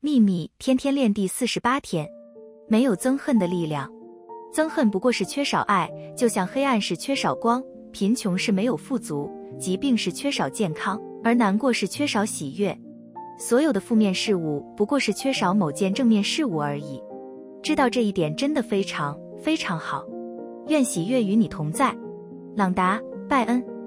秘密天天练第四十八天。没有憎恨的力量。憎恨不过是缺少爱就像黑暗是缺少光贫穷是没有富足疾病是缺少健康而难过是缺少喜悦。所有的负面事物不过是缺少某件正面事物而已。知道这一点真的非常非常好。愿喜悦与你同在。朗达拜恩。